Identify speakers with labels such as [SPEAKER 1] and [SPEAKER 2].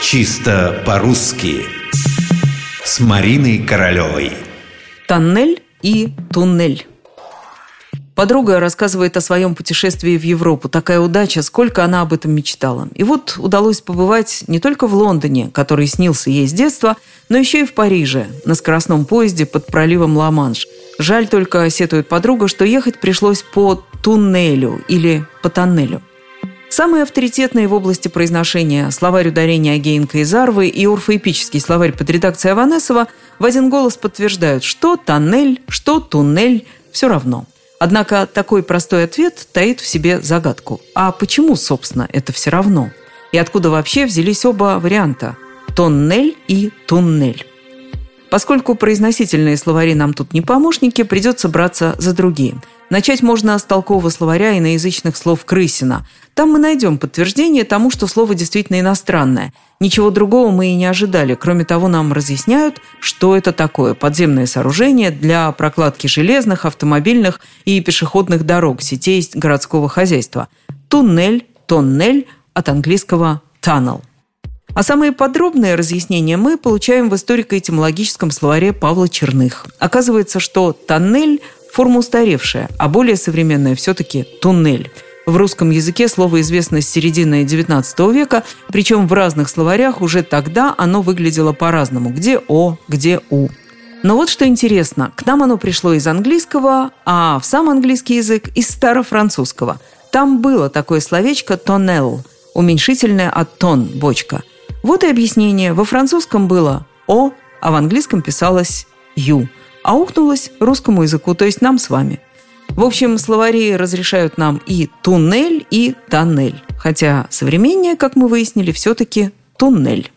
[SPEAKER 1] Чисто по-русски С Мариной Королевой
[SPEAKER 2] Тоннель и туннель Подруга рассказывает о своем путешествии в Европу. Такая удача, сколько она об этом мечтала. И вот удалось побывать не только в Лондоне, который снился ей с детства, но еще и в Париже, на скоростном поезде под проливом Ла-Манш. Жаль только, сетует подруга, что ехать пришлось по туннелю или по тоннелю. Самые авторитетные в области произношения словарь ударения Агеенко и Зарвы и орфоэпический словарь под редакцией Аванесова в один голос подтверждают, что тоннель, что туннель – все равно – Однако такой простой ответ таит в себе загадку. А почему, собственно, это все равно? И откуда вообще взялись оба варианта – тоннель и туннель? Поскольку произносительные словари нам тут не помощники, придется браться за другие – Начать можно с толкового словаря иноязычных слов Крысина. Там мы найдем подтверждение тому, что слово действительно иностранное. Ничего другого мы и не ожидали. Кроме того, нам разъясняют, что это такое подземное сооружение для прокладки железных, автомобильных и пешеходных дорог, сетей городского хозяйства. Туннель, тоннель от английского tunnel. А самые подробные разъяснения мы получаем в историко-этимологическом словаре Павла Черных. Оказывается, что тоннель – Форма устаревшая, а более современная все-таки туннель. В русском языке слово известно с середины XIX века, причем в разных словарях уже тогда оно выглядело по-разному. Где «о», где «у». Но вот что интересно, к нам оно пришло из английского, а в сам английский язык – из старофранцузского. Там было такое словечко «тоннел», уменьшительное от «тон» – бочка. Вот и объяснение. Во французском было «о», а в английском писалось «ю» аукнулось русскому языку, то есть нам с вами. В общем, словари разрешают нам и туннель, и тоннель. Хотя современнее, как мы выяснили, все-таки туннель.